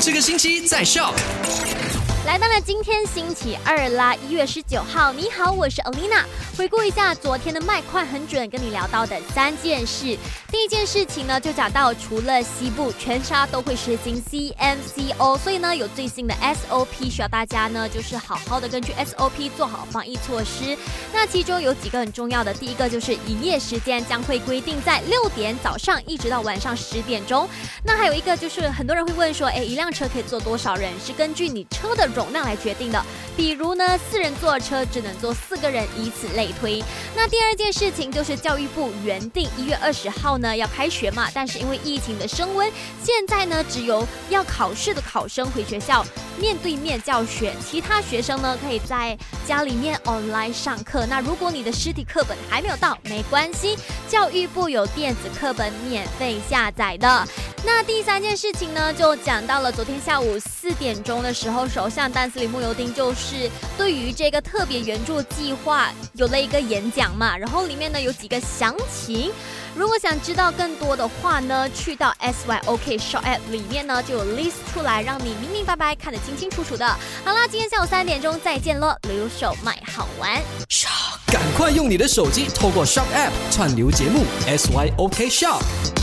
这个星期在 Shock。来到了今天星期二啦，一月十九号。你好，我是 Alina。回顾一下昨天的麦快很准，跟你聊到的三件事。第一件事情呢，就讲到除了西部，全沙都会实行 CMCO，所以呢有最新的 SOP，需要大家呢就是好好的根据 SOP 做好防疫措施。那其中有几个很重要的，第一个就是营业时间将会规定在六点早上一直到晚上十点钟。那还有一个就是很多人会问说，哎，一辆车可以坐多少人？是根据你车的。容量来决定的，比如呢，四人坐车只能坐四个人，以此类推。那第二件事情就是教育部原定一月二十号呢要开学嘛，但是因为疫情的升温，现在呢只有要考试的考生回学校面对面教学，其他学生呢可以在家里面 online 上课。那如果你的实体课本还没有到，没关系，教育部有电子课本免费下载的。那第三件事情呢，就讲到了昨天下午四点钟的时候，首相丹斯里穆尤丁就是对于这个特别援助计划有了一个演讲嘛，然后里面呢有几个详情，如果想知道更多的话呢，去到 SYOK Shop App 里面呢就有 list 出来，让你明明白白看得清清楚楚的。好啦，今天下午三点钟再见喽，留守买好玩。赶快用你的手机透过 Shop App 串流节目 SYOK Shop。